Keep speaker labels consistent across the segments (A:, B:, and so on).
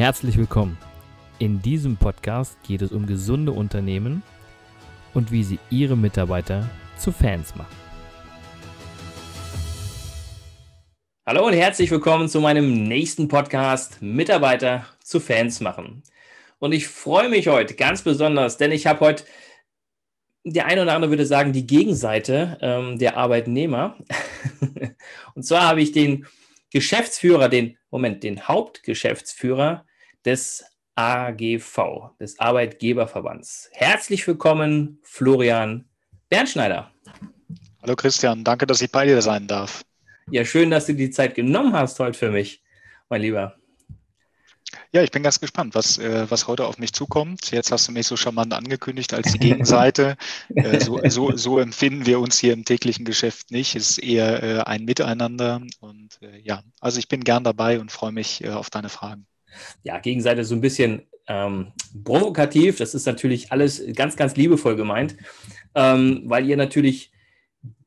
A: Herzlich willkommen. In diesem Podcast geht es um gesunde Unternehmen und wie sie ihre Mitarbeiter zu Fans machen. Hallo und herzlich willkommen zu meinem nächsten Podcast Mitarbeiter zu Fans machen. Und ich freue mich heute ganz besonders, denn ich habe heute, der eine oder andere würde sagen, die Gegenseite ähm, der Arbeitnehmer. und zwar habe ich den Geschäftsführer, den, Moment, den Hauptgeschäftsführer des AGV, des Arbeitgeberverbands. Herzlich willkommen, Florian Bernschneider.
B: Hallo Christian, danke, dass ich bei dir sein darf.
A: Ja, schön, dass du die Zeit genommen hast heute für mich, mein Lieber.
B: Ja, ich bin ganz gespannt, was, äh, was heute auf mich zukommt. Jetzt hast du mich so charmant angekündigt als die Gegenseite. äh, so, so, so empfinden wir uns hier im täglichen Geschäft nicht. Es ist eher äh, ein Miteinander. Und äh, ja, also ich bin gern dabei und freue mich äh, auf deine Fragen.
A: Ja, Gegenseite so ein bisschen ähm, provokativ. Das ist natürlich alles ganz, ganz liebevoll gemeint, ähm, weil ihr natürlich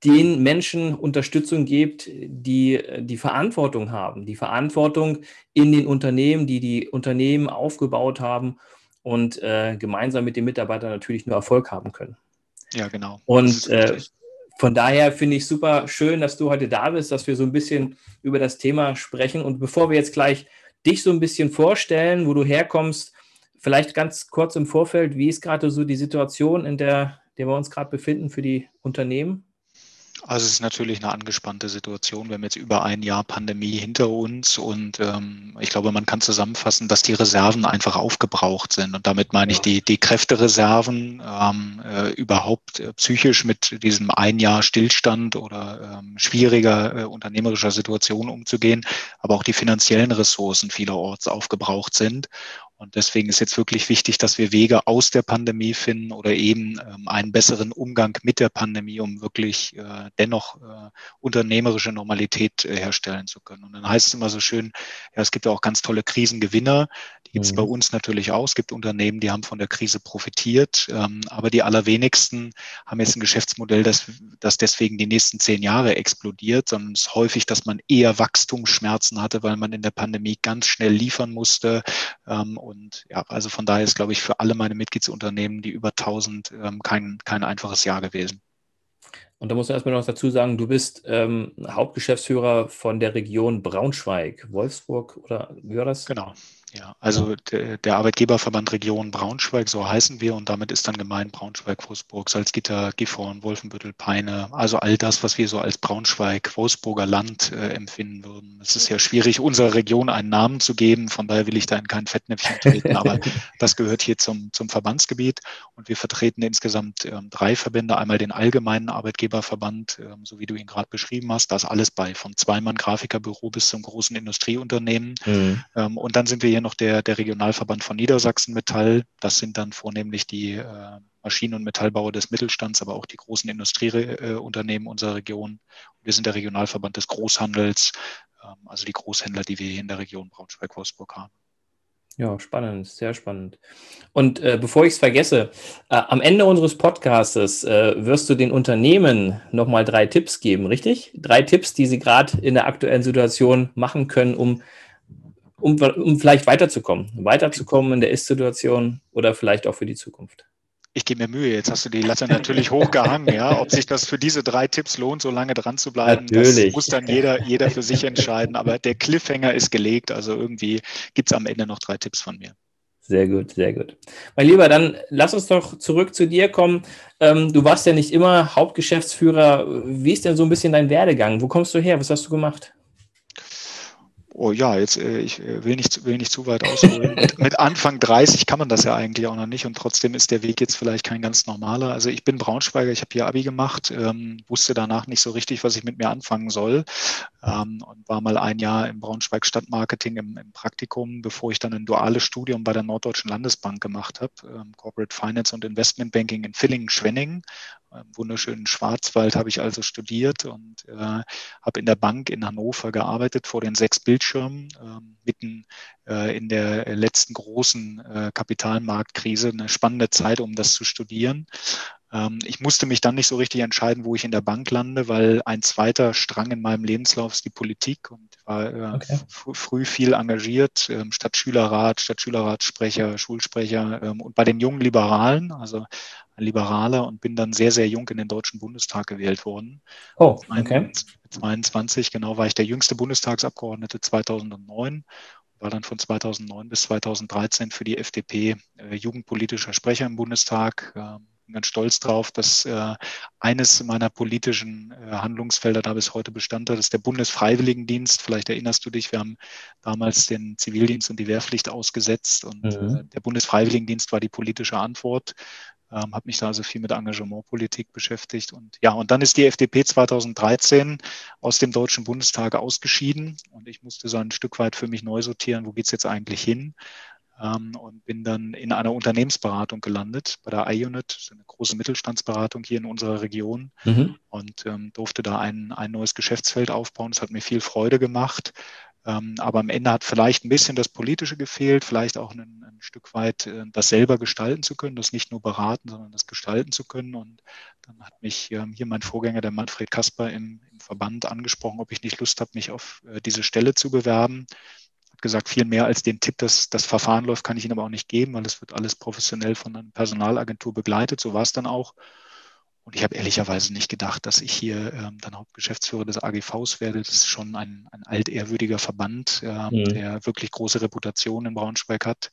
A: den Menschen Unterstützung gebt, die die Verantwortung haben, die Verantwortung in den Unternehmen, die die Unternehmen aufgebaut haben und äh, gemeinsam mit den Mitarbeitern natürlich nur Erfolg haben können.
B: Ja, genau.
A: Und äh, von daher finde ich super schön, dass du heute da bist, dass wir so ein bisschen über das Thema sprechen. Und bevor wir jetzt gleich dich so ein bisschen vorstellen, wo du herkommst, vielleicht ganz kurz im Vorfeld, wie ist gerade so die Situation, in der, der wir uns gerade befinden für die Unternehmen?
B: Also es ist natürlich eine angespannte Situation. Wir haben jetzt über ein Jahr Pandemie hinter uns und ähm, ich glaube, man kann zusammenfassen, dass die Reserven einfach aufgebraucht sind. Und damit meine ich die, die Kräftereserven, ähm, äh, überhaupt äh, psychisch mit diesem ein Jahr Stillstand oder ähm, schwieriger äh, unternehmerischer Situation umzugehen, aber auch die finanziellen Ressourcen vielerorts aufgebraucht sind. Und deswegen ist jetzt wirklich wichtig, dass wir Wege aus der Pandemie finden oder eben ähm, einen besseren Umgang mit der Pandemie, um wirklich äh, dennoch äh, unternehmerische Normalität äh, herstellen zu können. Und dann heißt es immer so schön, ja, es gibt ja auch ganz tolle Krisengewinner. Die gibt es mhm. bei uns natürlich auch. Es gibt Unternehmen, die haben von der Krise profitiert, ähm, aber die allerwenigsten haben jetzt ein Geschäftsmodell, das, das deswegen die nächsten zehn Jahre explodiert, sondern es ist häufig, dass man eher Wachstumsschmerzen hatte, weil man in der Pandemie ganz schnell liefern musste ähm, und ja, also von daher ist, glaube ich, für alle meine Mitgliedsunternehmen, die über 1000, ähm, kein, kein einfaches Jahr gewesen.
A: Und da muss man erstmal noch dazu sagen, du bist ähm, Hauptgeschäftsführer von der Region Braunschweig, Wolfsburg oder wie war das?
B: Genau. Ja, also der, der, Arbeitgeberverband Region Braunschweig, so heißen wir, und damit ist dann gemeint Braunschweig, Wolfsburg, Salzgitter, Gifhorn, Wolfenbüttel, Peine, also all das, was wir so als Braunschweig, Wolfsburger Land äh, empfinden würden. Es ist ja schwierig, unserer Region einen Namen zu geben, von daher will ich da in kein Fettnäpfchen treten, aber das gehört hier zum, zum Verbandsgebiet und wir vertreten insgesamt ähm, drei Verbände, einmal den allgemeinen Arbeitgeberverband, ähm, so wie du ihn gerade beschrieben hast, da ist alles bei, vom Zweimann-Grafikerbüro bis zum großen Industrieunternehmen mhm. ähm, und dann sind wir hier noch der, der Regionalverband von Niedersachsen Metall. Das sind dann vornehmlich die äh, Maschinen- und Metallbauer des Mittelstands, aber auch die großen Industrieunternehmen unserer Region. Wir sind der Regionalverband des Großhandels, ähm, also die Großhändler, die wir hier in der Region Braunschweig-Wolfsburg haben.
A: Ja, spannend, sehr spannend. Und äh, bevor ich es vergesse, äh, am Ende unseres Podcastes äh, wirst du den Unternehmen nochmal drei Tipps geben, richtig? Drei Tipps, die sie gerade in der aktuellen Situation machen können, um um, um vielleicht weiterzukommen, weiterzukommen in der Ist-Situation oder vielleicht auch für die Zukunft?
B: Ich gebe mir Mühe, jetzt hast du die Latte natürlich hochgehangen, ja. Ob sich das für diese drei Tipps lohnt, so lange dran zu bleiben, natürlich. das muss dann jeder, jeder für sich entscheiden. Aber der Cliffhanger ist gelegt, also irgendwie gibt es am Ende noch drei Tipps von mir.
A: Sehr gut, sehr gut. Mein Lieber, dann lass uns doch zurück zu dir kommen. Ähm, du warst ja nicht immer Hauptgeschäftsführer. Wie ist denn so ein bisschen dein Werdegang? Wo kommst du her? Was hast du gemacht?
B: Oh ja, jetzt äh, ich äh, will nicht, will nicht zu weit ausholen. mit, mit, Anfang 30 kann man das ja eigentlich auch noch nicht und trotzdem ist der Weg jetzt vielleicht kein ganz normaler. Also ich bin Braunschweiger, ich habe hier Abi gemacht, ähm, wusste danach nicht so richtig, was ich mit mir anfangen soll ähm, und war mal ein Jahr im Braunschweig Stadtmarketing im, im, Praktikum, bevor ich dann ein duales Studium bei der Norddeutschen Landesbank gemacht habe, ähm, Corporate Finance und Investment Banking in Villingen-Schwenningen im wunderschönen Schwarzwald habe ich also studiert und äh, habe in der Bank in Hannover gearbeitet vor den sechs Bildschirmen, äh, mitten äh, in der letzten großen äh, Kapitalmarktkrise. Eine spannende Zeit, um das zu studieren. Ähm, ich musste mich dann nicht so richtig entscheiden, wo ich in der Bank lande, weil ein zweiter Strang in meinem Lebenslauf ist die Politik und war äh, okay. früh viel engagiert, ähm, Stadtschülerrat, Stadtschülerratssprecher, Schulsprecher ähm, und bei den jungen Liberalen, also ein Liberaler und bin dann sehr, sehr jung in den Deutschen Bundestag gewählt worden.
A: Oh, okay.
B: Mit 22, genau, war ich der jüngste Bundestagsabgeordnete 2009 war dann von 2009 bis 2013 für die FDP äh, jugendpolitischer Sprecher im Bundestag. Äh, bin ganz stolz drauf, dass äh, eines meiner politischen äh, Handlungsfelder da bis heute Bestand hat, ist der Bundesfreiwilligendienst. Vielleicht erinnerst du dich, wir haben damals den Zivildienst und die Wehrpflicht ausgesetzt und mhm. äh, der Bundesfreiwilligendienst war die politische Antwort. Ähm, habe mich da also viel mit Engagementpolitik beschäftigt und ja, und dann ist die FDP 2013 aus dem Deutschen Bundestag ausgeschieden und ich musste so ein Stück weit für mich neu sortieren, wo geht's jetzt eigentlich hin? Ähm, und bin dann in einer Unternehmensberatung gelandet bei der iUnit, eine große Mittelstandsberatung hier in unserer Region mhm. und ähm, durfte da ein, ein neues Geschäftsfeld aufbauen. Das hat mir viel Freude gemacht. Ähm, aber am Ende hat vielleicht ein bisschen das Politische gefehlt, vielleicht auch ein, ein Stück weit äh, das selber gestalten zu können, das nicht nur beraten, sondern das gestalten zu können. Und dann hat mich ähm, hier mein Vorgänger, der Manfred Kasper im, im Verband angesprochen, ob ich nicht Lust habe, mich auf äh, diese Stelle zu bewerben gesagt, viel mehr als den Tipp, dass das Verfahren läuft, kann ich Ihnen aber auch nicht geben, weil es wird alles professionell von einer Personalagentur begleitet. So war es dann auch. Und ich habe ehrlicherweise nicht gedacht, dass ich hier ähm, dann Hauptgeschäftsführer des AGVs werde. Das ist schon ein, ein altehrwürdiger Verband, ähm, mhm. der wirklich große Reputation in Braunschweig hat.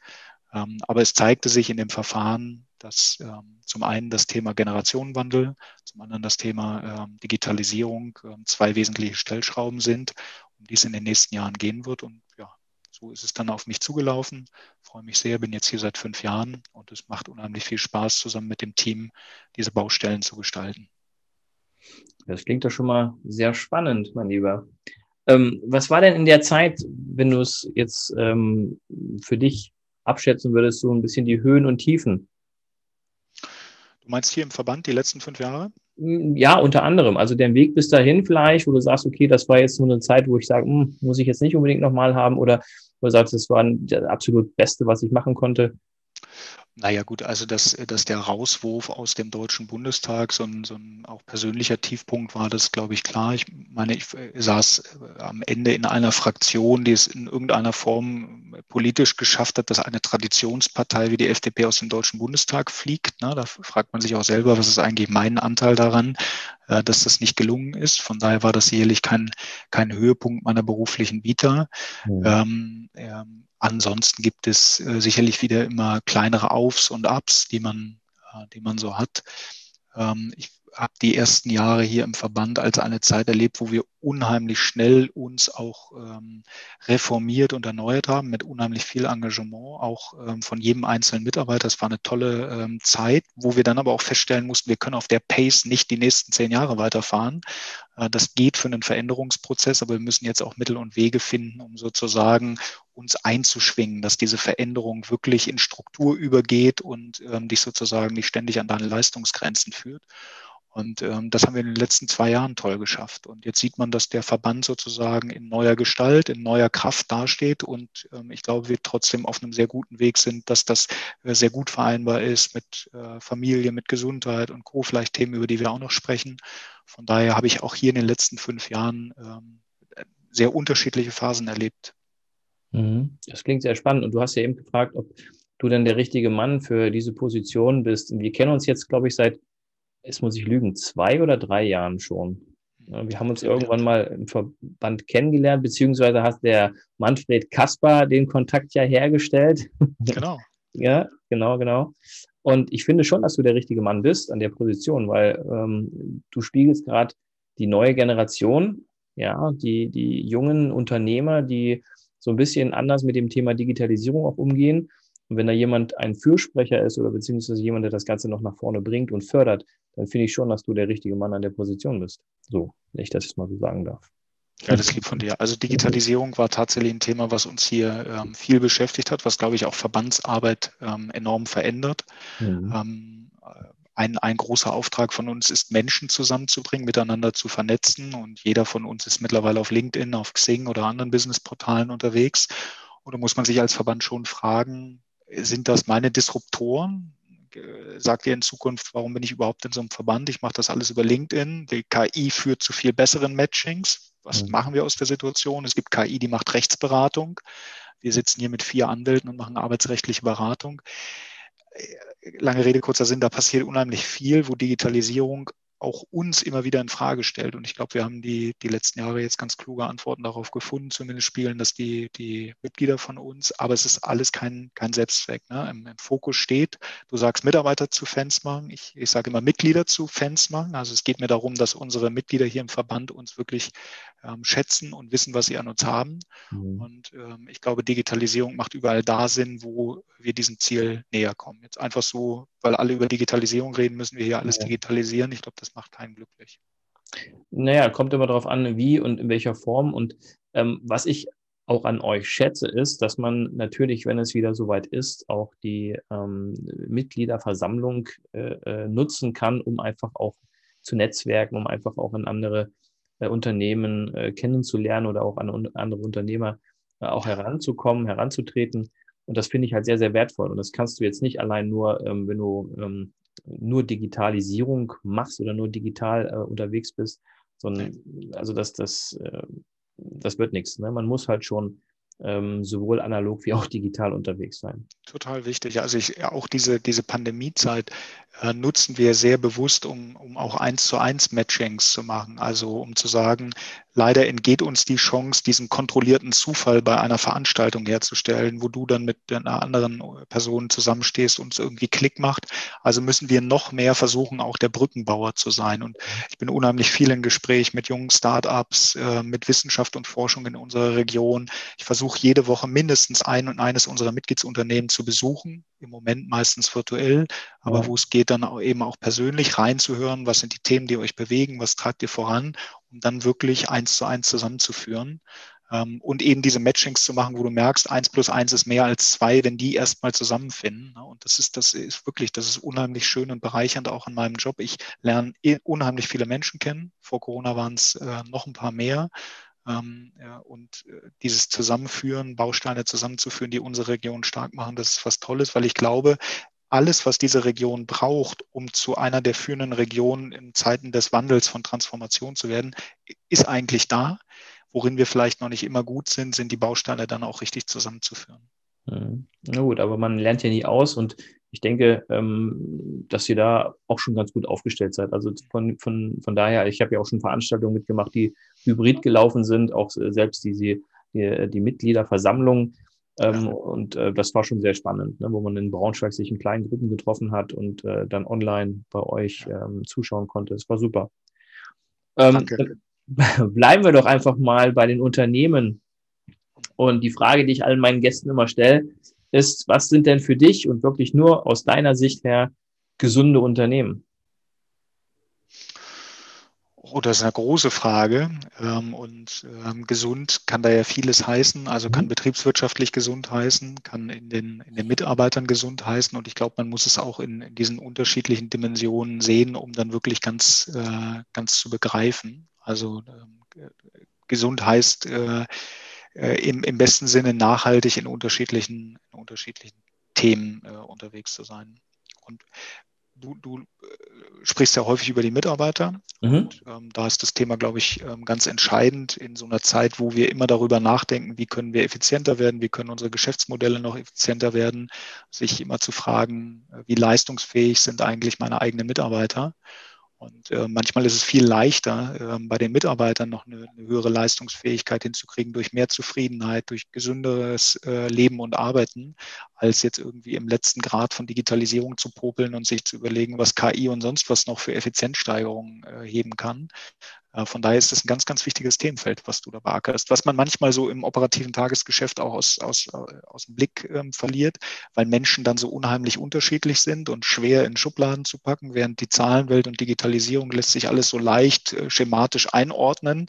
B: Ähm, aber es zeigte sich in dem Verfahren, dass ähm, zum einen das Thema Generationenwandel, zum anderen das Thema ähm, Digitalisierung ähm, zwei wesentliche Stellschrauben sind, um die es in den nächsten Jahren gehen wird. Und ja, so ist es dann auf mich zugelaufen. freue mich sehr, bin jetzt hier seit fünf Jahren und es macht unheimlich viel Spaß, zusammen mit dem Team diese Baustellen zu gestalten.
A: Das klingt doch schon mal sehr spannend, mein Lieber. Ähm, was war denn in der Zeit, wenn du es jetzt ähm, für dich abschätzen würdest, so ein bisschen die Höhen und Tiefen?
B: Du meinst hier im Verband die letzten fünf Jahre?
A: Hm, ja, unter anderem. Also der Weg bis dahin vielleicht, wo du sagst, okay, das war jetzt nur eine Zeit, wo ich sage, hm, muss ich jetzt nicht unbedingt nochmal haben oder wo du sagst, das war das absolut Beste, was ich machen konnte?
B: Naja gut, also dass, dass der Rauswurf aus dem Deutschen Bundestag so ein, so ein auch persönlicher Tiefpunkt war, das glaube ich klar. Ich meine, ich äh, saß äh, am Ende in einer Fraktion, die es in irgendeiner Form politisch geschafft hat, dass eine Traditionspartei wie die FDP aus dem Deutschen Bundestag fliegt. Na, da fragt man sich auch selber, was ist eigentlich mein Anteil daran, äh, dass das nicht gelungen ist. Von daher war das sicherlich kein, kein Höhepunkt meiner beruflichen Vita. Mhm. Ähm, ähm, Ansonsten gibt es äh, sicherlich wieder immer kleinere Aufs und Ups, die man, äh, die man so hat. Ähm, ich habe die ersten Jahre hier im Verband als eine Zeit erlebt, wo wir unheimlich schnell uns auch ähm, reformiert und erneuert haben, mit unheimlich viel Engagement, auch ähm, von jedem einzelnen Mitarbeiter. Das war eine tolle ähm, Zeit, wo wir dann aber auch feststellen mussten, wir können auf der Pace nicht die nächsten zehn Jahre weiterfahren. Äh, das geht für einen Veränderungsprozess, aber wir müssen jetzt auch Mittel und Wege finden, um sozusagen uns einzuschwingen, dass diese Veränderung wirklich in Struktur übergeht und ähm, dich sozusagen nicht ständig an deine Leistungsgrenzen führt. Und ähm, das haben wir in den letzten zwei Jahren toll geschafft. Und jetzt sieht man, dass der Verband sozusagen in neuer Gestalt, in neuer Kraft dasteht. Und ähm, ich glaube, wir trotzdem auf einem sehr guten Weg sind, dass das äh, sehr gut vereinbar ist mit äh, Familie, mit Gesundheit und Co. Vielleicht Themen, über die wir auch noch sprechen. Von daher habe ich auch hier in den letzten fünf Jahren ähm, sehr unterschiedliche Phasen erlebt.
A: Mhm. Das klingt sehr spannend. Und du hast ja eben gefragt, ob du denn der richtige Mann für diese Position bist. Wir kennen uns jetzt, glaube ich, seit es muss ich lügen, zwei oder drei Jahren schon. Wir haben uns irgendwann mal im Verband kennengelernt, beziehungsweise hat der Manfred Kasper den Kontakt ja hergestellt.
B: Genau.
A: ja, genau, genau. Und ich finde schon, dass du der richtige Mann bist an der Position, weil ähm, du spiegelst gerade die neue Generation, ja, die, die jungen Unternehmer, die so ein bisschen anders mit dem Thema Digitalisierung auch umgehen und wenn da jemand ein Fürsprecher ist oder beziehungsweise jemand, der das Ganze noch nach vorne bringt und fördert, dann finde ich schon, dass du der richtige Mann an der Position bist. So, wenn ich das jetzt mal so sagen darf.
B: Ja, das lieb von dir. Also Digitalisierung war tatsächlich ein Thema, was uns hier ähm, viel beschäftigt hat, was, glaube ich, auch Verbandsarbeit ähm, enorm verändert. Mhm. Ähm, ein, ein großer Auftrag von uns ist, Menschen zusammenzubringen, miteinander zu vernetzen. Und jeder von uns ist mittlerweile auf LinkedIn, auf Xing oder anderen Businessportalen unterwegs. Und da muss man sich als Verband schon fragen, sind das meine Disruptoren? Sagt ihr in Zukunft, warum bin ich überhaupt in so einem Verband? Ich mache das alles über LinkedIn. Die KI führt zu viel besseren Matchings. Was mhm. machen wir aus der Situation? Es gibt KI, die macht Rechtsberatung. Wir sitzen hier mit vier Anwälten und machen arbeitsrechtliche Beratung. Lange Rede, kurzer Sinn, da passiert unheimlich viel, wo Digitalisierung auch uns immer wieder in Frage stellt. Und ich glaube, wir haben die, die letzten Jahre jetzt ganz kluge Antworten darauf gefunden, zumindest spielen das die, die Mitglieder von uns. Aber es ist alles kein, kein Selbstzweck. Ne? Im, Im, Fokus steht, du sagst Mitarbeiter zu Fans machen. Ich, ich sage immer Mitglieder zu Fans machen. Also es geht mir darum, dass unsere Mitglieder hier im Verband uns wirklich ähm, schätzen und wissen, was sie an uns haben. Mhm. Und ähm, ich glaube, Digitalisierung macht überall da Sinn, wo wir diesem Ziel näher kommen. Jetzt einfach so, weil alle über Digitalisierung reden, müssen wir hier alles ja. digitalisieren. Ich glaube, das macht keinen glücklich.
A: Naja, kommt immer darauf an, wie und in welcher Form. Und ähm, was ich auch an euch schätze, ist, dass man natürlich, wenn es wieder soweit ist, auch die ähm, Mitgliederversammlung äh, äh, nutzen kann, um einfach auch zu netzwerken, um einfach auch in andere äh, Unternehmen äh, kennenzulernen oder auch an andere Unternehmer äh, auch heranzukommen, heranzutreten. Und das finde ich halt sehr, sehr wertvoll. Und das kannst du jetzt nicht allein nur, ähm, wenn du ähm, nur Digitalisierung machst oder nur digital äh, unterwegs bist, sondern also das, das, äh, das wird nichts. Ne? Man muss halt schon ähm, sowohl analog wie auch digital unterwegs sein.
B: Total wichtig. Also ich auch diese, diese Pandemiezeit äh, nutzen wir sehr bewusst, um, um auch eins zu eins Matchings zu machen. Also um zu sagen, leider entgeht uns die Chance, diesen kontrollierten Zufall bei einer Veranstaltung herzustellen, wo du dann mit einer anderen Person zusammenstehst und es irgendwie Klick macht. Also müssen wir noch mehr versuchen, auch der Brückenbauer zu sein. Und ich bin unheimlich viel im Gespräch mit jungen Startups, äh, mit Wissenschaft und Forschung in unserer Region. Ich versuche jede Woche mindestens ein und eines unserer Mitgliedsunternehmen zu besuchen. Im Moment meistens virtuell, aber wo es geht, dann auch eben auch persönlich reinzuhören, was sind die Themen, die euch bewegen, was tragt ihr voran, um dann wirklich eins zu eins zusammenzuführen. Ähm, und eben diese Matchings zu machen, wo du merkst, eins plus eins ist mehr als zwei, wenn die erstmal zusammenfinden. Ne? Und das ist, das ist wirklich, das ist unheimlich schön und bereichernd auch in meinem Job. Ich lerne unheimlich viele Menschen kennen. Vor Corona waren es äh, noch ein paar mehr. Ähm, und äh, dieses Zusammenführen, Bausteine zusammenzuführen, die unsere Region stark machen, das ist was Tolles, weil ich glaube, alles, was diese Region braucht, um zu einer der führenden Regionen in Zeiten des Wandels von Transformation zu werden, ist eigentlich da. Worin wir vielleicht noch nicht immer gut sind, sind die Bausteine dann auch richtig zusammenzuführen.
A: Hm. Na gut, aber man lernt ja nie aus und ich denke, ähm, dass ihr da auch schon ganz gut aufgestellt seid. Also von, von, von daher, ich habe ja auch schon Veranstaltungen mitgemacht, die hybrid gelaufen sind, auch selbst diese, die, die Mitgliederversammlung ähm, ja. Und äh, das war schon sehr spannend, ne, wo man in Braunschweig sich in kleinen Gruppen getroffen hat und äh, dann online bei euch ähm, zuschauen konnte. Es war super. Ähm, bleiben wir doch einfach mal bei den Unternehmen. Und die Frage, die ich allen meinen Gästen immer stelle, ist, was sind denn für dich und wirklich nur aus deiner Sicht her gesunde Unternehmen?
B: Oh, das ist eine große Frage. Ähm, und ähm, gesund kann da ja vieles heißen. Also kann mhm. betriebswirtschaftlich gesund heißen, kann in den, in den Mitarbeitern gesund heißen. Und ich glaube, man muss es auch in, in, diesen unterschiedlichen Dimensionen sehen, um dann wirklich ganz, äh, ganz zu begreifen. Also ähm, gesund heißt äh, äh, im, im besten Sinne nachhaltig in unterschiedlichen, in unterschiedlichen Themen unterwegs zu sein. Und du, du äh, sprichst ja häufig über die Mitarbeiter. Mhm. Und, ähm, da ist das Thema, glaube ich, ähm, ganz entscheidend in so einer Zeit, wo wir immer darüber nachdenken, wie können wir effizienter werden, wie können unsere Geschäftsmodelle noch effizienter werden, sich immer zu fragen, äh, wie leistungsfähig sind eigentlich meine eigenen Mitarbeiter. Und äh, manchmal ist es viel leichter, äh, bei den Mitarbeitern noch eine, eine, höhere Leistungsfähigkeit hinzukriegen durch mehr Zufriedenheit, durch gesünderes äh, Leben und Arbeiten, als jetzt irgendwie im letzten Grad von Digitalisierung zu popeln und sich zu überlegen, was KI und sonst was noch für Effizienzsteigerungen äh, heben kann. Äh, von daher ist das ein ganz, ganz wichtiges Themenfeld, was du da beackerst, was man manchmal so im operativen Tagesgeschäft auch aus, aus, äh, aus dem Blick ähm, verliert, weil Menschen dann so unheimlich unterschiedlich sind und schwer in Schubladen zu packen, während die Zahlenwelt und Digitalisierung lässt sich alles so leicht äh, schematisch einordnen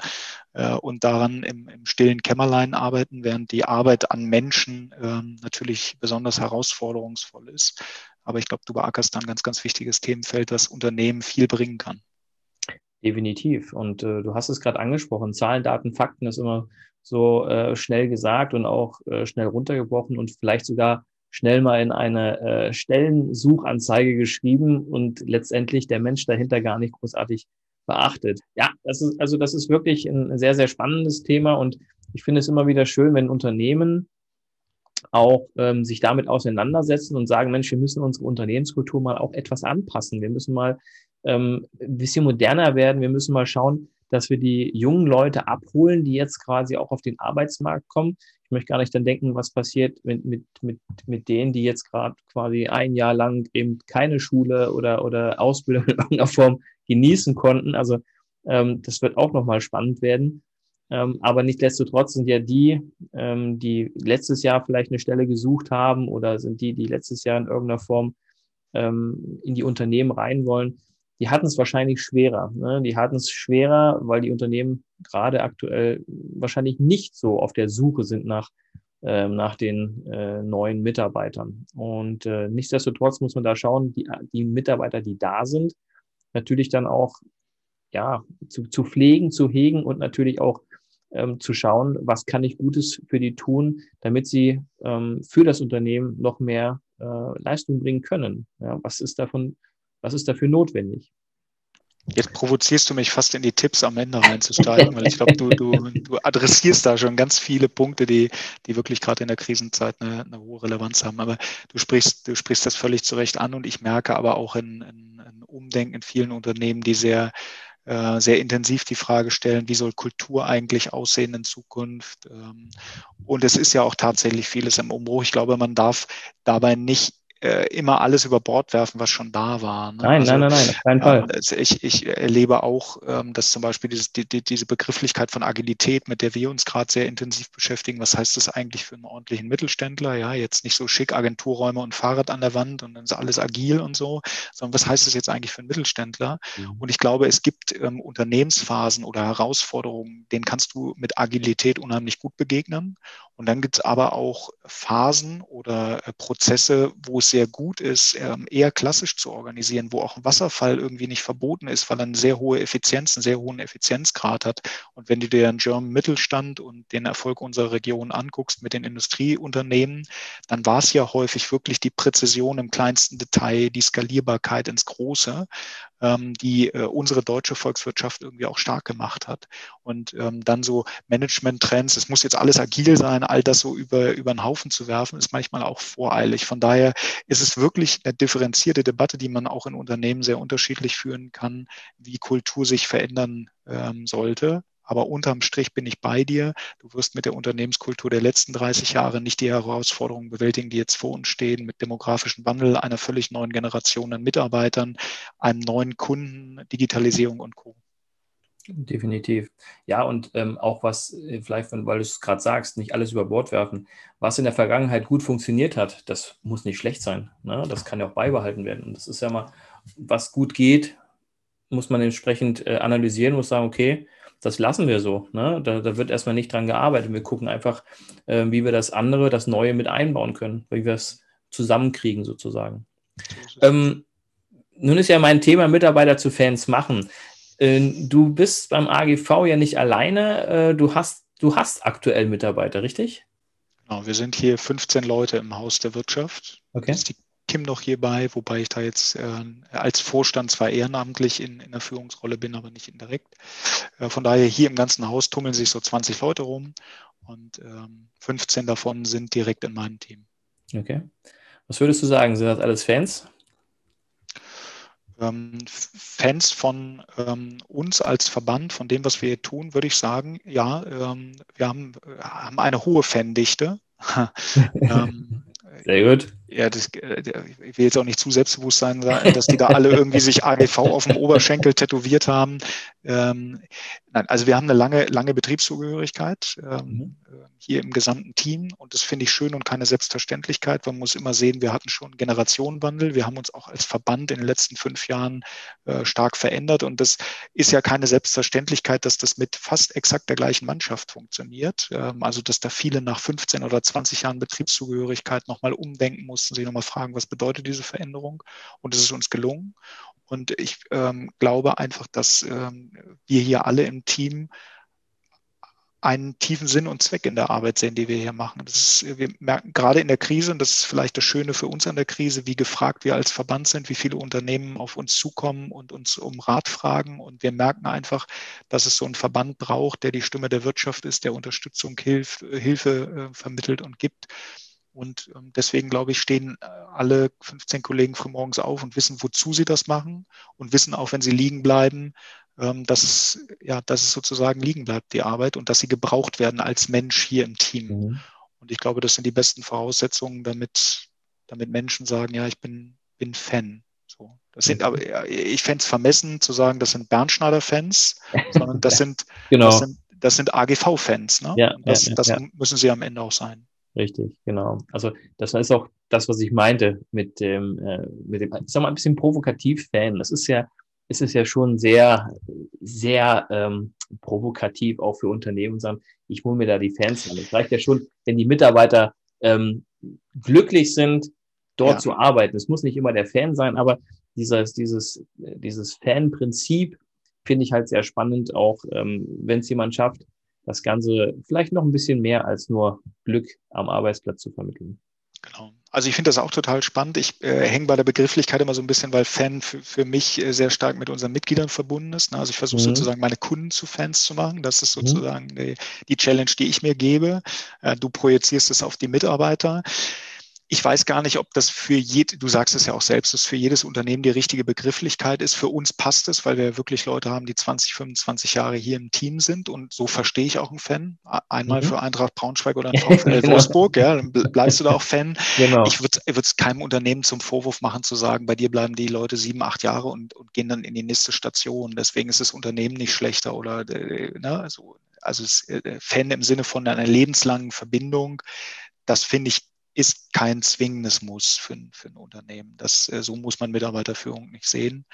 B: äh, und daran im, im, stillen Kämmerlein arbeiten, während die Arbeit an Menschen ähm, natürlich besonders herausforderungsvoll ist. Aber ich glaube, du beackerst dann ein ganz, ganz wichtiges Themenfeld, das Unternehmen viel bringen kann.
A: Definitiv. Und äh, du hast es gerade angesprochen. Zahlen, Daten, Fakten ist immer so äh, schnell gesagt und auch äh, schnell runtergebrochen und vielleicht sogar schnell mal in eine äh, Stellensuchanzeige geschrieben und letztendlich der Mensch dahinter gar nicht großartig beachtet. Ja, das ist, also das ist wirklich ein sehr, sehr spannendes Thema und ich finde es immer wieder schön, wenn Unternehmen auch ähm, sich damit auseinandersetzen und sagen, Mensch, wir müssen unsere Unternehmenskultur mal auch etwas anpassen. Wir müssen mal ähm, ein bisschen moderner werden. Wir müssen mal schauen, dass wir die jungen Leute abholen, die jetzt quasi auch auf den Arbeitsmarkt kommen. Ich möchte gar nicht dann denken, was passiert mit, mit, mit, mit denen, die jetzt gerade quasi ein Jahr lang eben keine Schule oder, oder Ausbildung in irgendeiner Form genießen konnten. Also ähm, das wird auch nochmal spannend werden. Ähm, aber nichtsdestotrotz sind ja die, ähm, die letztes Jahr vielleicht eine Stelle gesucht haben oder sind die, die letztes Jahr in irgendeiner Form ähm, in die Unternehmen rein wollen, die hatten es wahrscheinlich schwerer. Ne? Die hatten es schwerer, weil die Unternehmen gerade aktuell wahrscheinlich nicht so auf der Suche sind nach, äh, nach den äh, neuen Mitarbeitern. Und äh, nichtsdestotrotz muss man da schauen, die, die Mitarbeiter, die da sind, natürlich dann auch ja, zu, zu pflegen, zu hegen und natürlich auch ähm, zu schauen, was kann ich Gutes für die tun, damit sie ähm, für das Unternehmen noch mehr äh, Leistung bringen können. Ja, was ist davon, was ist dafür notwendig?
B: Jetzt provozierst du mich fast in die Tipps am Ende reinzusteigen, weil ich glaube, du, du, du adressierst da schon ganz viele Punkte, die, die wirklich gerade in der Krisenzeit eine, eine hohe Relevanz haben. Aber du sprichst, du sprichst das völlig zu Recht an und ich merke aber auch in, in, in Umdenken in vielen Unternehmen, die sehr äh, sehr intensiv die Frage stellen, wie soll Kultur eigentlich aussehen in Zukunft? Ähm, und es ist ja auch tatsächlich vieles im Umbruch. Ich glaube, man darf dabei nicht immer alles über Bord werfen, was schon da war.
A: Ne? Nein, also, nein, nein, nein, keinen Fall.
B: Ähm, ich, ich erlebe auch, ähm, dass zum Beispiel dieses, die, die, diese Begrifflichkeit von Agilität, mit der wir uns gerade sehr intensiv beschäftigen, was heißt das eigentlich für einen ordentlichen Mittelständler? Ja, jetzt nicht so schick Agenturräume und Fahrrad an der Wand und dann ist alles agil und so, sondern was heißt das jetzt eigentlich für einen Mittelständler? Mhm. Und ich glaube, es gibt ähm, Unternehmensphasen oder Herausforderungen, denen kannst du mit Agilität unheimlich gut begegnen. Und dann gibt es aber auch Phasen oder äh, Prozesse, wo es sehr gut ist, ähm, eher klassisch zu organisieren, wo auch ein Wasserfall irgendwie nicht verboten ist, weil er eine sehr hohe Effizienz, einen sehr hohen Effizienzgrad hat. Und wenn du dir den German Mittelstand und den Erfolg unserer Region anguckst mit den Industrieunternehmen, dann war es ja häufig wirklich die Präzision im kleinsten Detail, die Skalierbarkeit ins Große ähm, die äh, unsere deutsche Volkswirtschaft irgendwie auch stark gemacht hat. Und ähm, dann so Management-Trends, es muss jetzt alles agil sein, all das so über, über den Haufen zu werfen, ist manchmal auch voreilig. Von daher ist es wirklich eine differenzierte Debatte, die man auch in Unternehmen sehr unterschiedlich führen kann, wie Kultur sich verändern ähm, sollte. Aber unterm Strich bin ich bei dir. Du wirst mit der Unternehmenskultur der letzten 30 Jahre nicht die Herausforderungen bewältigen, die jetzt vor uns stehen, mit demografischem Wandel, einer völlig neuen Generation an Mitarbeitern, einem neuen Kunden, Digitalisierung und Co.
A: Definitiv. Ja, und ähm, auch was, äh, vielleicht, weil du es gerade sagst, nicht alles über Bord werfen. Was in der Vergangenheit gut funktioniert hat, das muss nicht schlecht sein. Ne? Das kann ja auch beibehalten werden. Und das ist ja mal, was gut geht, muss man entsprechend äh, analysieren, muss sagen, okay, das lassen wir so. Ne? Da, da, wird erstmal nicht dran gearbeitet. Wir gucken einfach, äh, wie wir das andere, das Neue mit einbauen können, wie wir es zusammenkriegen sozusagen. Ähm, nun ist ja mein Thema Mitarbeiter zu Fans machen. Äh, du bist beim AGV ja nicht alleine. Äh, du, hast, du hast aktuell Mitarbeiter, richtig?
B: Genau, wir sind hier 15 Leute im Haus der Wirtschaft.
A: Okay.
B: Ist die Kim noch hierbei, wobei ich da jetzt äh, als Vorstand zwar ehrenamtlich in, in der Führungsrolle bin, aber nicht indirekt. Äh, von daher hier im ganzen Haus tummeln sich so 20 Leute rum und ähm, 15 davon sind direkt in meinem Team.
A: Okay. Was würdest du sagen? Sind das alles Fans?
B: Ähm, Fans von ähm, uns als Verband, von dem, was wir hier tun, würde ich sagen, ja, ähm, wir haben, äh, haben eine hohe Fandichte.
A: Ähm, Sehr gut
B: ja, das, äh, ich will jetzt auch nicht zu selbstbewusst sein, dass die da alle irgendwie sich AGV auf dem Oberschenkel tätowiert haben. Ähm, nein, also wir haben eine lange, lange Betriebszugehörigkeit ähm, mhm. Äh, hier im gesamten Team und das finde ich schön und keine Selbstverständlichkeit. Man muss immer sehen, wir hatten schon Generationenwandel. Wir haben uns auch als Verband in den letzten fünf Jahren äh, stark verändert und das ist ja keine Selbstverständlichkeit, dass das mit fast exakt der gleichen Mannschaft funktioniert. Ähm, also dass da viele nach 15 oder 20 Jahren Betriebszugehörigkeit nochmal umdenken muss mussten sich nochmal fragen, was bedeutet diese Veränderung? Und es ist uns gelungen. Und ich ähm, glaube einfach, dass ähm, wir hier alle im Team einen tiefen Sinn und Zweck in der Arbeit sehen, die wir hier machen. Ist, wir merken gerade in der Krise, und das ist vielleicht das Schöne für uns an der Krise, wie gefragt wir als Verband sind, wie viele Unternehmen auf uns zukommen und uns um Rat fragen. Und wir merken einfach, dass es so einen Verband braucht, der die Stimme der Wirtschaft ist, der Unterstützung, Hilf, Hilfe äh, vermittelt und gibt. Und ähm, deswegen, glaube ich, stehen äh, alle 15 Kollegen frühmorgens auf und wissen, wozu sie das machen und wissen auch, wenn sie liegen bleiben, ähm, dass, es, ja, dass es sozusagen liegen bleibt, die Arbeit, und dass sie gebraucht werden als Mensch hier im Team. Mhm. Und ich glaube, das sind die besten Voraussetzungen, damit, damit Menschen sagen, ja, ich bin, bin Fan. So. Das sind aber, ich fände es vermessen zu sagen, das sind Bernschneider-Fans, sondern das sind, genau. das sind, das sind AGV-Fans. Ne? Ja, das, ja, das ja. müssen sie am Ende auch sein.
A: Richtig, genau. Also das ist auch das, was ich meinte mit dem, äh, mit dem, ich sag mal, ein bisschen provokativ Fan. Das ist ja, ist es ja schon sehr, sehr ähm, provokativ auch für Unternehmen sagen, ich hole mir da die Fans an. Es reicht ja schon, wenn die Mitarbeiter ähm, glücklich sind, dort ja. zu arbeiten. Es muss nicht immer der Fan sein, aber dieses, dieses, dieses Fan-Prinzip finde ich halt sehr spannend, auch ähm, wenn es jemand schafft, das Ganze vielleicht noch ein bisschen mehr als nur Glück am Arbeitsplatz zu vermitteln.
B: Genau. Also ich finde das auch total spannend. Ich äh, hänge bei der Begrifflichkeit immer so ein bisschen, weil Fan für, für mich äh, sehr stark mit unseren Mitgliedern verbunden ist. Ne? Also ich versuche mhm. sozusagen meine Kunden zu Fans zu machen. Das ist mhm. sozusagen mhm. die, die, Challenge, die ich mir gebe. Äh, du projizierst es auf die Mitarbeiter ich weiß gar nicht, ob das für jed, du sagst es ja auch selbst, dass für jedes Unternehmen die richtige Begrifflichkeit ist. Für uns passt es, weil wir wirklich Leute haben, die 20, 25 Jahre hier im Team sind und so verstehe ich auch einen Fan. Einmal mhm. für Eintracht Braunschweig oder ein VfL Wolfsburg, ja, dann bleibst du da auch Fan. Genau. Ich würde es keinem Unternehmen zum Vorwurf machen zu sagen, bei dir bleiben die Leute sieben, acht Jahre und, und gehen dann in die nächste Station. Deswegen ist das Unternehmen nicht schlechter oder äh, ne, also, also Fan im Sinne von einer lebenslangen Verbindung. Das finde ich ist kein zwingendes Muss für, für ein Unternehmen. Das, äh, so muss man Mitarbeiterführung nicht sehen.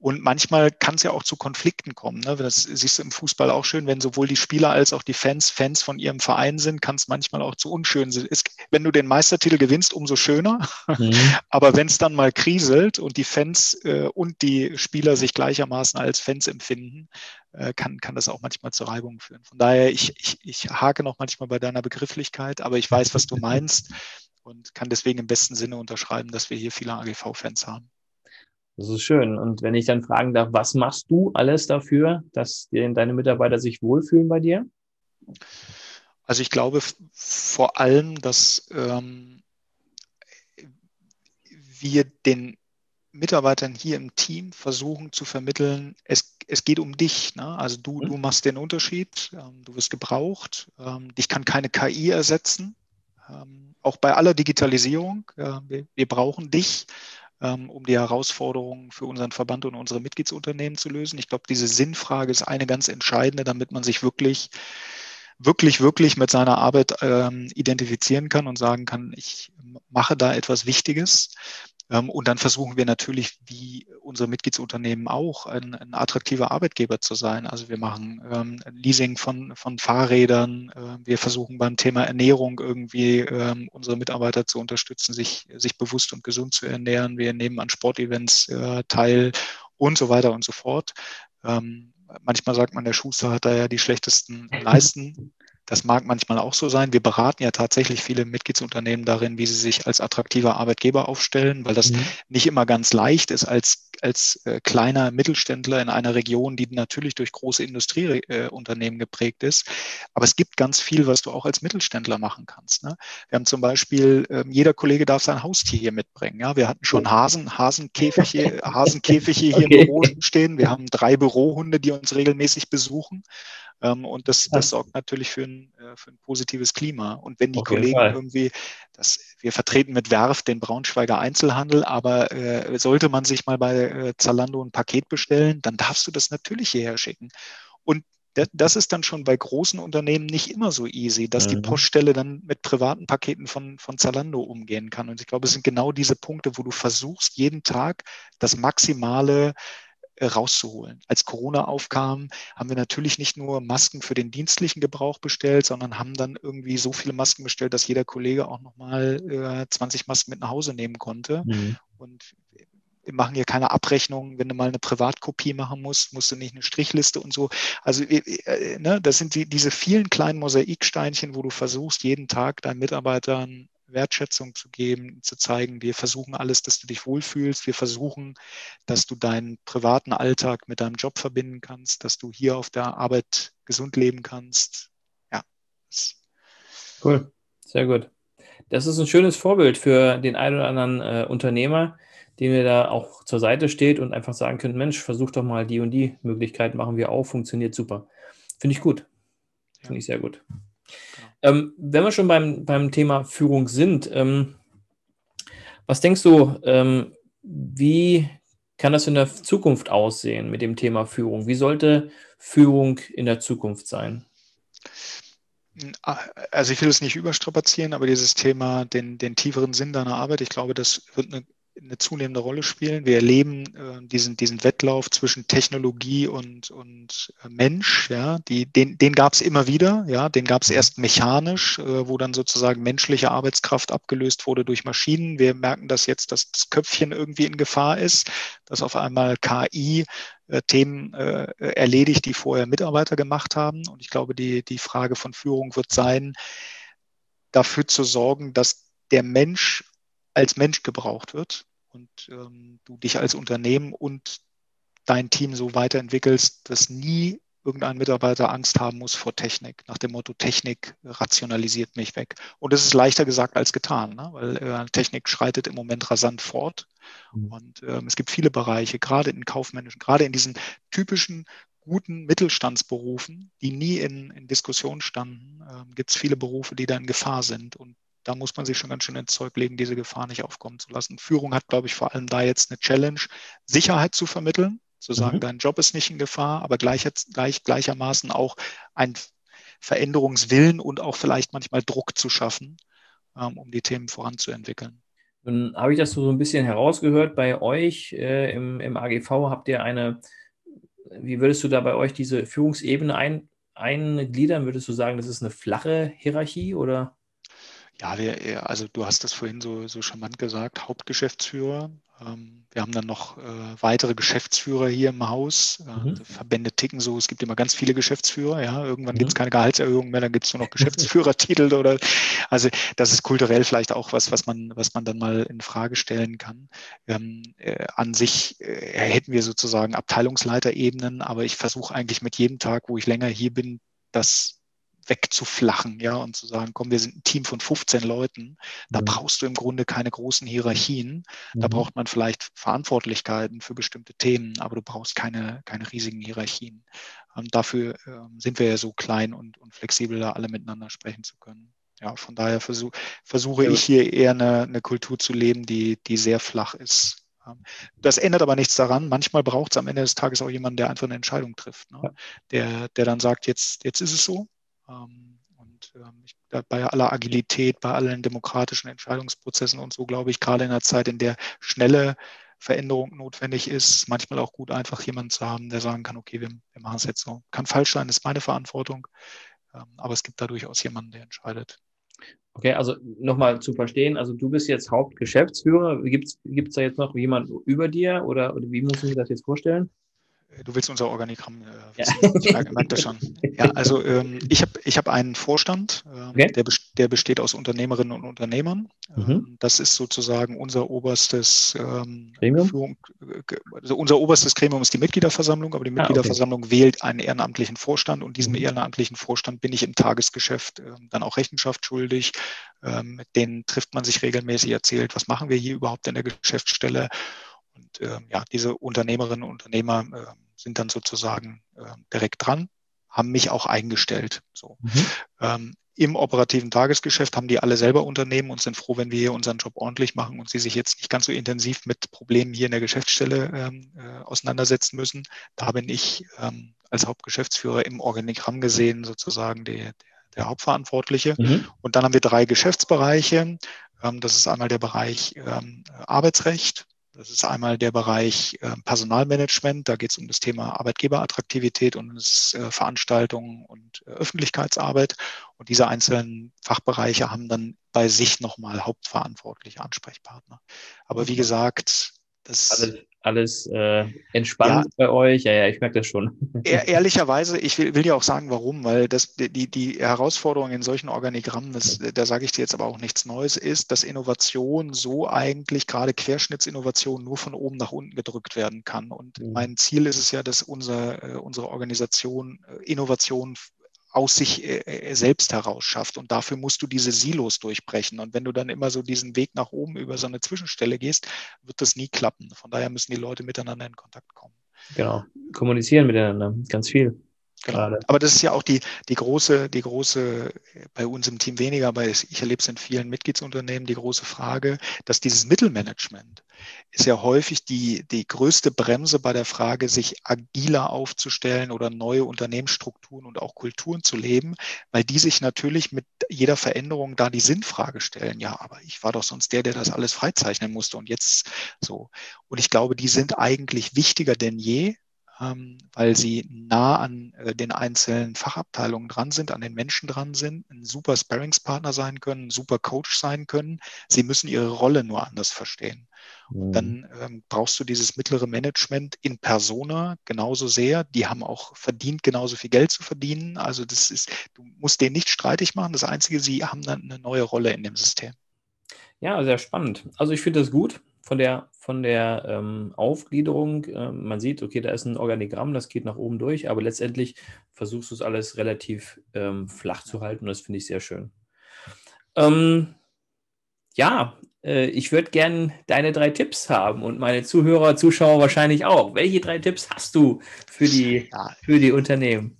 B: Und manchmal kann es ja auch zu Konflikten kommen. Ne? Das siehst du im Fußball auch schön, wenn sowohl die Spieler als auch die Fans Fans von ihrem Verein sind, kann es manchmal auch zu unschön sein. Wenn du den Meistertitel gewinnst, umso schöner. Mhm. Aber wenn es dann mal kriselt und die Fans äh, und die Spieler sich gleichermaßen als Fans empfinden, äh, kann, kann das auch manchmal zu Reibungen führen. Von daher, ich, ich, ich hake noch manchmal bei deiner Begrifflichkeit, aber ich weiß, was du meinst und kann deswegen im besten Sinne unterschreiben, dass wir hier viele AGV-Fans haben.
A: Das ist schön. Und wenn ich dann fragen darf, was machst du alles dafür, dass deine Mitarbeiter sich wohlfühlen bei dir?
B: Also ich glaube vor allem, dass ähm, wir den Mitarbeitern hier im Team versuchen zu vermitteln, es, es geht um dich. Ne? Also du, du mhm. machst den Unterschied, ähm, du wirst gebraucht, ähm, dich kann keine KI ersetzen. Ähm, auch bei aller Digitalisierung, äh, wir, wir brauchen dich um die Herausforderungen für unseren Verband und unsere Mitgliedsunternehmen zu lösen. Ich glaube, diese Sinnfrage ist eine ganz entscheidende, damit man sich wirklich wirklich, wirklich mit seiner Arbeit ähm, identifizieren kann und sagen kann, ich mache da etwas Wichtiges. Ähm, und dann versuchen wir natürlich, wie unsere Mitgliedsunternehmen auch, ein, ein attraktiver Arbeitgeber zu sein. Also wir machen ähm, Leasing von, von Fahrrädern. Äh, wir versuchen beim Thema Ernährung irgendwie ähm, unsere Mitarbeiter zu unterstützen, sich, sich bewusst und gesund zu ernähren. Wir nehmen an Sportevents äh, teil und so weiter und so fort. Ähm, manchmal sagt man, der Schuster hat da ja die schlechtesten Leisten. Das mag manchmal auch so sein. Wir beraten ja tatsächlich viele Mitgliedsunternehmen darin, wie sie sich als attraktiver Arbeitgeber aufstellen, weil das mhm. nicht immer ganz leicht ist als, als äh, kleiner Mittelständler in einer Region, die natürlich durch große Industrieunternehmen äh, geprägt ist. Aber es gibt ganz viel, was du auch als Mittelständler machen kannst. Ne? Wir haben zum Beispiel, äh, jeder Kollege darf sein Haustier hier mitbringen. Ja? Wir hatten schon Hasen, Hasenkäfige, Hasenkäfige hier okay. im Büro stehen. Wir haben drei Bürohunde, die uns regelmäßig besuchen. Ähm, und das, das sorgt natürlich für ein, äh, für ein positives Klima. Und wenn die Auf Kollegen irgendwie, das, wir vertreten mit Werf den Braunschweiger Einzelhandel, aber äh, sollte man sich mal bei äh, Zalando ein Paket bestellen, dann darfst du das natürlich hierher schicken. Und das ist dann schon bei großen Unternehmen nicht immer so easy, dass mhm. die Poststelle dann mit privaten Paketen von, von Zalando umgehen kann. Und ich glaube, es sind genau diese Punkte, wo du versuchst, jeden Tag das maximale rauszuholen. Als Corona aufkam, haben wir natürlich nicht nur Masken für den dienstlichen Gebrauch bestellt, sondern haben dann irgendwie so viele Masken bestellt, dass jeder Kollege auch nochmal äh, 20 Masken mit nach Hause nehmen konnte. Mhm. Und wir machen hier keine Abrechnungen, wenn du mal eine Privatkopie machen musst, musst du nicht eine Strichliste und so. Also äh, ne, das sind die, diese vielen kleinen Mosaiksteinchen, wo du versuchst, jeden Tag deinen Mitarbeitern Wertschätzung zu geben, zu zeigen, wir versuchen alles, dass du dich wohlfühlst, wir versuchen, dass du deinen privaten Alltag mit deinem Job verbinden kannst, dass du hier auf der Arbeit gesund leben kannst. Ja.
A: Cool, sehr gut. Das ist ein schönes Vorbild für den einen oder anderen äh, Unternehmer, dem ihr da auch zur Seite steht und einfach sagen könnt, Mensch, versuch doch mal die und die Möglichkeit, machen wir auch, funktioniert super. Finde ich gut. Finde ja. ich sehr gut. Genau. Ähm, wenn wir schon beim, beim Thema Führung sind, ähm, was denkst du, ähm, wie kann das in der Zukunft aussehen mit dem Thema Führung? Wie sollte Führung in der Zukunft sein?
B: Also ich will es nicht überstrapazieren, aber dieses Thema, den, den tieferen Sinn deiner Arbeit, ich glaube, das wird eine eine zunehmende Rolle spielen. Wir erleben äh, diesen, diesen Wettlauf zwischen Technologie und, und äh, Mensch. Ja, die, den, den gab es immer wieder. Ja, den gab es erst mechanisch, äh, wo dann sozusagen menschliche Arbeitskraft abgelöst wurde durch Maschinen. Wir merken, dass jetzt das, das Köpfchen irgendwie in Gefahr ist, dass auf einmal KI äh, Themen äh, erledigt, die vorher Mitarbeiter gemacht haben. Und ich glaube, die, die Frage von Führung wird sein, dafür zu sorgen, dass der Mensch als Mensch gebraucht wird und ähm, du dich als Unternehmen und dein Team so weiterentwickelst, dass nie irgendein Mitarbeiter Angst haben muss vor Technik, nach dem Motto, Technik rationalisiert mich weg. Und das ist leichter gesagt als getan, ne? weil äh, Technik schreitet im Moment rasant fort. Mhm. Und ähm, es gibt viele Bereiche, gerade in kaufmännischen, gerade in diesen typischen guten Mittelstandsberufen, die nie in, in Diskussion standen, äh, gibt es viele Berufe, die da in Gefahr sind. Und da muss man sich schon ganz schön ins Zeug legen, diese Gefahr nicht aufkommen zu lassen. Führung hat, glaube ich, vor allem da jetzt eine Challenge, Sicherheit zu vermitteln, zu sagen, mhm. dein Job ist nicht in Gefahr, aber gleich, gleich, gleichermaßen auch ein Veränderungswillen und auch vielleicht manchmal Druck zu schaffen, ähm, um die Themen voranzuentwickeln.
A: Nun habe ich das so ein bisschen herausgehört. Bei euch äh, im, im AGV habt ihr eine, wie würdest du da bei euch diese Führungsebene ein, eingliedern? Würdest du sagen, das ist eine flache Hierarchie oder?
B: Ja, wir, also du hast das vorhin so, so charmant gesagt, Hauptgeschäftsführer. Ähm, wir haben dann noch äh, weitere Geschäftsführer hier im Haus. Äh, mhm. Verbände ticken so, es gibt immer ganz viele Geschäftsführer. Ja, irgendwann mhm. gibt es keine Gehaltserhöhung mehr, dann gibt es nur noch Geschäftsführertitel oder also das ist kulturell vielleicht auch was, was man, was man dann mal in Frage stellen kann. Ähm, äh, an sich äh, hätten wir sozusagen Abteilungsleiterebenen, aber ich versuche eigentlich mit jedem Tag, wo ich länger hier bin, das wegzuflachen, ja, und zu sagen, komm, wir sind ein Team von 15 Leuten. Da mhm. brauchst du im Grunde keine großen Hierarchien. Da mhm. braucht man vielleicht Verantwortlichkeiten für bestimmte Themen, aber du brauchst keine, keine riesigen Hierarchien. Ähm, dafür ähm, sind wir ja so klein und, und flexibel, da alle miteinander sprechen zu können. Ja, von daher versuch, versuche ich hier eher eine, eine Kultur zu leben, die, die sehr flach ist. Ähm, das ändert aber nichts daran. Manchmal braucht es am Ende des Tages auch jemanden, der einfach eine Entscheidung trifft. Ne? Der, der dann sagt, jetzt, jetzt ist es so. Ähm, und ähm, ich, bei aller Agilität, bei allen demokratischen Entscheidungsprozessen und so, glaube ich, gerade in einer Zeit, in der schnelle Veränderung notwendig ist, manchmal auch gut, einfach jemanden zu haben, der sagen kann, okay, wir, wir machen es jetzt so. Kann falsch sein, ist meine Verantwortung, ähm, aber es gibt da durchaus jemanden, der entscheidet.
A: Okay, also nochmal zu verstehen, also du bist jetzt Hauptgeschäftsführer. Gibt es da jetzt noch jemand über dir oder, oder wie muss ich mir das jetzt vorstellen?
B: Du willst unser Organigramm äh, wissen. Ja. Ich merke, das schon. Ja, also ähm, ich habe ich hab einen Vorstand, äh, okay. der, der besteht aus Unternehmerinnen und Unternehmern. Mhm. Ähm, das ist sozusagen unser oberstes ähm, Gremium. Führung, also unser oberstes Gremium ist die Mitgliederversammlung, aber die Mitgliederversammlung ah, okay. wählt einen ehrenamtlichen Vorstand und diesem mhm. ehrenamtlichen Vorstand bin ich im Tagesgeschäft äh, dann auch Rechenschaft schuldig. Ähm, mit denen trifft man sich regelmäßig, erzählt, was machen wir hier überhaupt in der Geschäftsstelle. Und äh, ja, diese Unternehmerinnen und Unternehmer äh, sind dann sozusagen äh, direkt dran, haben mich auch eingestellt. So. Mhm. Ähm, Im operativen Tagesgeschäft haben die alle selber Unternehmen und sind froh, wenn wir hier unseren Job ordentlich machen und sie sich jetzt nicht ganz so intensiv mit Problemen hier in der Geschäftsstelle ähm, äh, auseinandersetzen müssen. Da bin ich ähm, als Hauptgeschäftsführer im Organigramm gesehen sozusagen der, der, der Hauptverantwortliche. Mhm. Und dann haben wir drei Geschäftsbereiche. Ähm, das ist einmal der Bereich ähm, Arbeitsrecht, das ist einmal der Bereich äh, Personalmanagement. Da geht es um das Thema Arbeitgeberattraktivität und das, äh, Veranstaltungen und äh, Öffentlichkeitsarbeit. Und diese einzelnen Fachbereiche haben dann bei sich nochmal hauptverantwortliche Ansprechpartner. Aber wie gesagt,
A: Das alles, alles äh, entspannt ja. bei euch. Ja, ja, ich merke das schon.
B: ehrlicherweise, ich will, will ja auch sagen, warum, weil das, die, die Herausforderung in solchen Organigrammen, das, da sage ich dir jetzt aber auch nichts Neues, ist, dass Innovation so eigentlich gerade Querschnittsinnovation nur von oben nach unten gedrückt werden kann. Und mhm. mein Ziel ist es ja, dass unser, äh, unsere Organisation äh, Innovation aus sich äh, äh, selbst heraus schafft. Und dafür musst du diese Silos durchbrechen. Und wenn du dann immer so diesen Weg nach oben über so eine Zwischenstelle gehst, wird das nie klappen. Von daher müssen die Leute miteinander in Kontakt kommen.
A: Genau, kommunizieren miteinander, ganz viel.
B: Genau. Aber das ist ja auch die, die große, die große, bei uns im Team weniger, aber ich erlebe es in vielen Mitgliedsunternehmen, die große Frage, dass dieses Mittelmanagement ist ja häufig die, die größte Bremse bei der Frage, sich agiler aufzustellen oder neue Unternehmensstrukturen und auch Kulturen zu leben, weil die sich natürlich mit jeder Veränderung da die Sinnfrage stellen. Ja, aber ich war doch sonst der, der das alles freizeichnen musste und jetzt so. Und ich glaube, die sind eigentlich wichtiger denn je, weil sie nah an äh, den einzelnen Fachabteilungen dran sind, an den Menschen dran sind, ein super Sparringspartner sein können, ein super Coach sein können. Sie müssen ihre Rolle nur anders verstehen. Und dann mhm. ähm, brauchst du dieses mittlere Management in Persona genauso sehr. Die haben auch verdient, genauso viel Geld zu verdienen. Also das ist, du musst denen nicht streitig machen. Das Einzige, sie haben dann eine neue Rolle in dem System.
A: Ja, sehr spannend. Also ich finde das gut von der, von der ähm, Aufgliederung. Äh, man sieht, okay, da ist ein Organigramm, das geht nach oben durch, aber letztendlich versuchst du es alles relativ ähm, flach zu halten und das finde ich sehr schön. Ähm, ja, äh, ich würde gerne deine drei Tipps haben und meine Zuhörer, Zuschauer wahrscheinlich auch. Welche drei Tipps hast du für die, für die Unternehmen?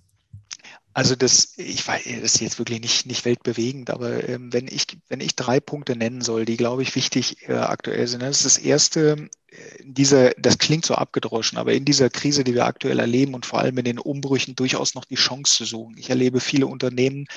B: Also das, ich weiß, das ist jetzt wirklich nicht, nicht weltbewegend, aber ähm, wenn ich, wenn ich drei Punkte nennen soll, die glaube ich wichtig äh, aktuell sind, das ist das erste, äh, diese, das klingt so abgedroschen, aber in dieser Krise, die wir aktuell erleben und vor allem in den Umbrüchen durchaus noch die Chance zu suchen. Ich erlebe viele Unternehmen,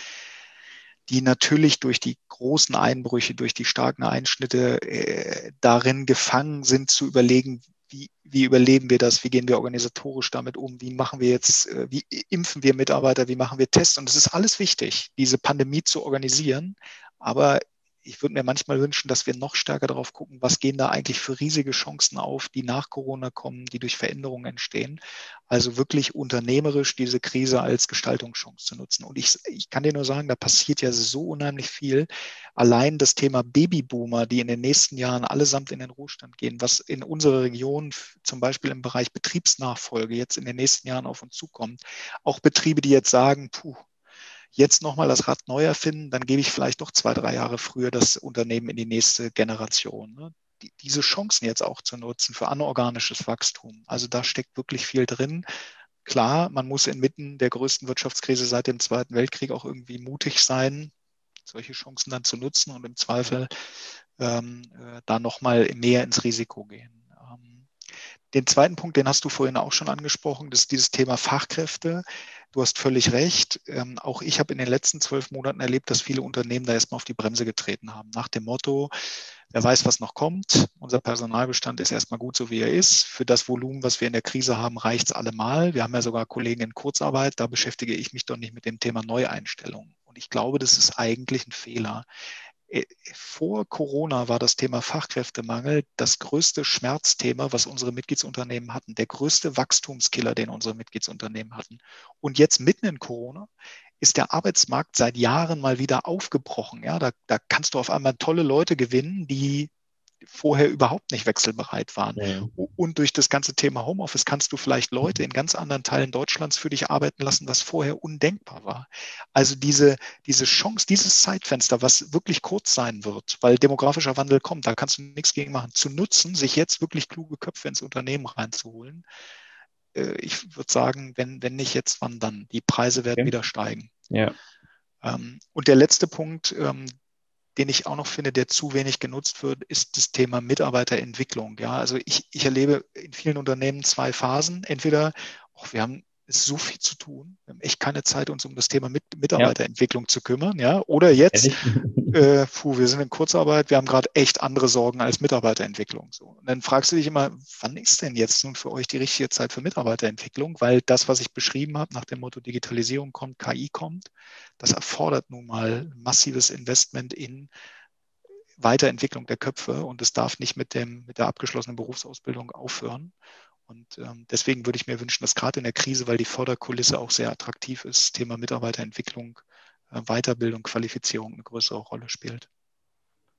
B: die natürlich durch die großen Einbrüche, durch die starken Einschnitte äh, darin gefangen sind zu überlegen, wie, wie überleben wir das, wie gehen wir organisatorisch damit um, wie machen wir jetzt, äh, wie impfen wir Mitarbeiter, wie machen wir Tests. Und es ist alles wichtig, diese Pandemie zu organisieren. Aber ich würde mir manchmal wünschen, dass wir noch stärker darauf gucken, was gehen da eigentlich für riesige Chancen auf, die nach Corona kommen, die durch Veränderungen entstehen. Also wirklich unternehmerisch diese Krise als Gestaltungschance zu nutzen. Und ich, ich kann dir nur sagen, da passiert ja so unheimlich viel. Allein das Thema Babyboomer, die in den nächsten Jahren allesamt in den Ruhestand gehen, was in unserer Region zum Beispiel im Bereich Betriebsnachfolge jetzt in den nächsten Jahren auf uns zukommt. Auch Betriebe, die jetzt sagen, puh, jetzt nochmal das Rad neu erfinden, dann gebe ich vielleicht doch zwei, drei Jahre früher das Unternehmen in die nächste Generation. Ne? Die, diese Chancen jetzt auch zu nutzen für anorganisches Wachstum. Also da steckt wirklich viel drin. Klar, man muss inmitten der größten Wirtschaftskrise seit dem Zweiten Weltkrieg auch irgendwie mutig sein, solche Chancen dann zu nutzen und im Zweifel ähm, äh, da nochmal mehr ins Risiko gehen. Ähm, den zweiten Punkt, den hast du vorhin auch schon angesprochen, das ist dieses Thema Fachkräfte. Du hast völlig recht. Ähm, auch ich habe in den letzten zwölf Monaten erlebt, dass viele Unternehmen da erstmal auf die Bremse getreten haben. Nach dem Motto, wer weiß, was noch kommt. Unser Personalbestand ist erstmal gut, so wie er ist. Für das Volumen, was wir in der Krise haben, reicht es allemal. Wir haben ja sogar Kollegen in Kurzarbeit. Da beschäftige ich mich doch nicht mit dem Thema Neueinstellung. Und ich glaube, das ist eigentlich ein Fehler. Äh, vor Corona war das Thema Fachkräftemangel das größte Schmerzthema, was unsere Mitgliedsunternehmen hatten, der größte Wachstumskiller, den unsere Mitgliedsunternehmen hatten. Und jetzt mitten in Corona ist der Arbeitsmarkt seit Jahren mal wieder aufgebrochen. Ja, da, da kannst du auf einmal tolle Leute gewinnen, die vorher überhaupt nicht wechselbereit waren. Ja. Und durch das ganze Thema Homeoffice kannst du vielleicht Leute in ganz anderen Teilen Deutschlands für dich arbeiten lassen, was vorher undenkbar war. Also diese, diese Chance, dieses Zeitfenster, was wirklich kurz sein wird, weil demografischer Wandel kommt, da kannst du nichts gegen machen, zu nutzen, sich jetzt wirklich kluge Köpfe ins Unternehmen reinzuholen. Äh, ich würde sagen, wenn, wenn nicht jetzt, wann dann? Die Preise werden ja. wieder steigen.
A: Ja.
B: Ähm, und der letzte Punkt, ähm, den ich auch noch finde, der zu wenig genutzt wird, ist das Thema Mitarbeiterentwicklung. Ja, also ich, ich erlebe in vielen Unternehmen zwei Phasen. Entweder, oh, wir haben so viel zu tun, wir haben echt keine Zeit, uns um das Thema Mit Mitarbeiterentwicklung ja. zu kümmern. Ja, oder jetzt, äh, puh, wir sind in Kurzarbeit, wir haben gerade echt andere Sorgen als Mitarbeiterentwicklung. So. Und dann fragst du dich immer, wann ist denn jetzt nun für euch die richtige Zeit für Mitarbeiterentwicklung? Weil das, was ich beschrieben habe, nach dem Motto Digitalisierung kommt, KI kommt, das erfordert nun mal massives Investment in Weiterentwicklung der Köpfe und es darf nicht mit, dem, mit der abgeschlossenen Berufsausbildung aufhören. Und ähm, deswegen würde ich mir wünschen, dass gerade in der Krise, weil die Förderkulisse auch sehr attraktiv ist, Thema Mitarbeiterentwicklung, äh, Weiterbildung, Qualifizierung eine größere Rolle spielt.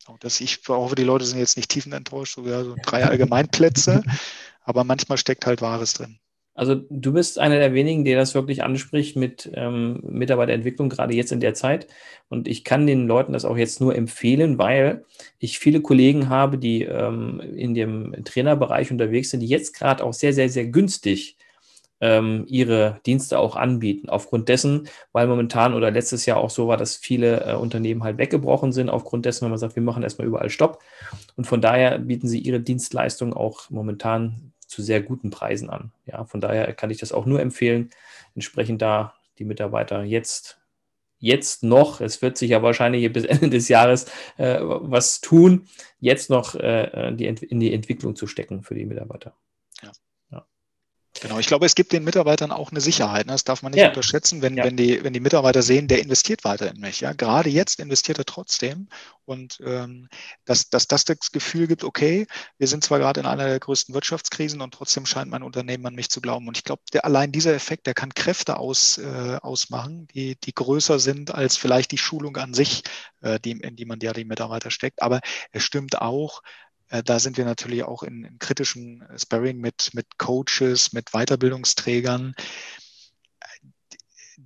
B: Und dass ich hoffe, die Leute sind jetzt nicht tiefenenttäuscht, so, ja, so drei Allgemeinplätze, aber manchmal steckt halt Wahres drin.
A: Also du bist einer der wenigen, der das wirklich anspricht mit ähm, Mitarbeiterentwicklung, gerade jetzt in der Zeit. Und ich kann den Leuten das auch jetzt nur empfehlen, weil ich viele Kollegen habe, die ähm, in dem Trainerbereich unterwegs sind, die jetzt gerade auch sehr, sehr, sehr günstig ähm, ihre Dienste auch anbieten. Aufgrund dessen, weil momentan oder letztes Jahr auch so war, dass viele äh, Unternehmen halt weggebrochen sind, aufgrund dessen, wenn man sagt, wir machen erstmal überall Stopp. Und von daher bieten sie ihre Dienstleistungen auch momentan zu sehr guten Preisen an. Ja, von daher kann ich das auch nur empfehlen, entsprechend da die Mitarbeiter jetzt jetzt noch, es wird sich ja wahrscheinlich bis Ende des Jahres äh, was tun, jetzt noch äh, die, in die Entwicklung zu stecken für die Mitarbeiter.
B: Genau, ich glaube, es gibt den Mitarbeitern auch eine Sicherheit. Ne? Das darf man nicht ja. unterschätzen, wenn, ja. wenn, die, wenn die Mitarbeiter sehen, der investiert weiter in mich. Ja? Gerade jetzt investiert er trotzdem. Und ähm, dass, dass das das Gefühl gibt, okay, wir sind zwar gerade in einer der größten Wirtschaftskrisen und trotzdem scheint mein Unternehmen an mich zu glauben. Und ich glaube, der, allein dieser Effekt, der kann Kräfte aus, äh, ausmachen, die, die größer sind als vielleicht die Schulung an sich, äh, die, in die man ja die Mitarbeiter steckt. Aber es stimmt auch, da sind wir natürlich auch in, in kritischem Sparring mit, mit Coaches, mit Weiterbildungsträgern.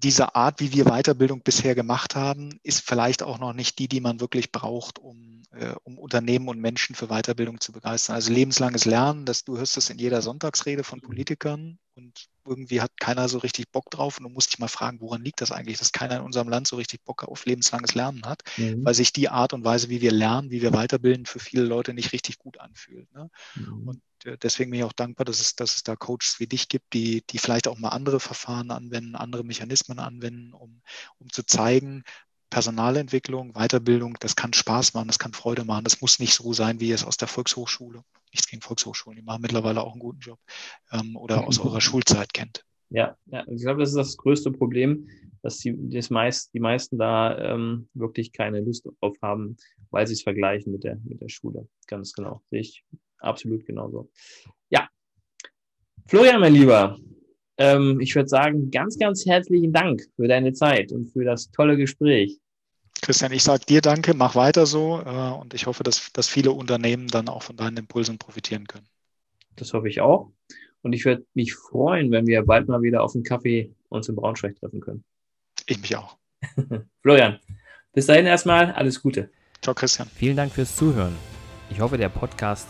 B: Diese Art, wie wir Weiterbildung bisher gemacht haben, ist vielleicht auch noch nicht die, die man wirklich braucht, um, äh, um Unternehmen und Menschen für Weiterbildung zu begeistern. Also lebenslanges Lernen, das, du hörst das in jeder Sonntagsrede von Politikern und irgendwie hat keiner so richtig Bock drauf und du musst dich mal fragen, woran liegt das eigentlich, dass keiner in unserem Land so richtig Bock auf lebenslanges Lernen hat, mhm. weil sich die Art und Weise, wie wir lernen, wie wir weiterbilden, für viele Leute nicht richtig gut anfühlt. Ne? Mhm. Und deswegen bin ich auch dankbar, dass es, dass es da Coaches wie dich gibt, die, die vielleicht auch mal andere Verfahren anwenden, andere Mechanismen anwenden, um, um zu zeigen, Personalentwicklung, Weiterbildung, das kann Spaß machen, das kann Freude machen. Das muss nicht so sein, wie es aus der Volkshochschule nichts gegen Volkshochschulen, die machen mittlerweile auch einen guten Job ähm, oder aus eurer Schulzeit kennt.
A: Ja, ja, ich glaube, das ist das größte Problem, dass die, das meist, die meisten da ähm, wirklich keine Lust drauf haben, weil sie es vergleichen mit der, mit der Schule. Ganz genau. Sehe ich absolut genauso. Ja. Florian, mein Lieber, ähm, ich würde sagen, ganz, ganz herzlichen Dank für deine Zeit und für das tolle Gespräch.
B: Christian, ich sage dir danke, mach weiter so äh, und ich hoffe, dass, dass viele Unternehmen dann auch von deinen Impulsen profitieren können.
A: Das hoffe ich auch. Und ich würde mich freuen, wenn wir bald mal wieder auf einen Kaffee uns in Braunschweig treffen können.
B: Ich mich auch.
A: Florian, bis dahin erstmal alles Gute.
B: Ciao, Christian.
A: Vielen Dank fürs Zuhören. Ich hoffe, der Podcast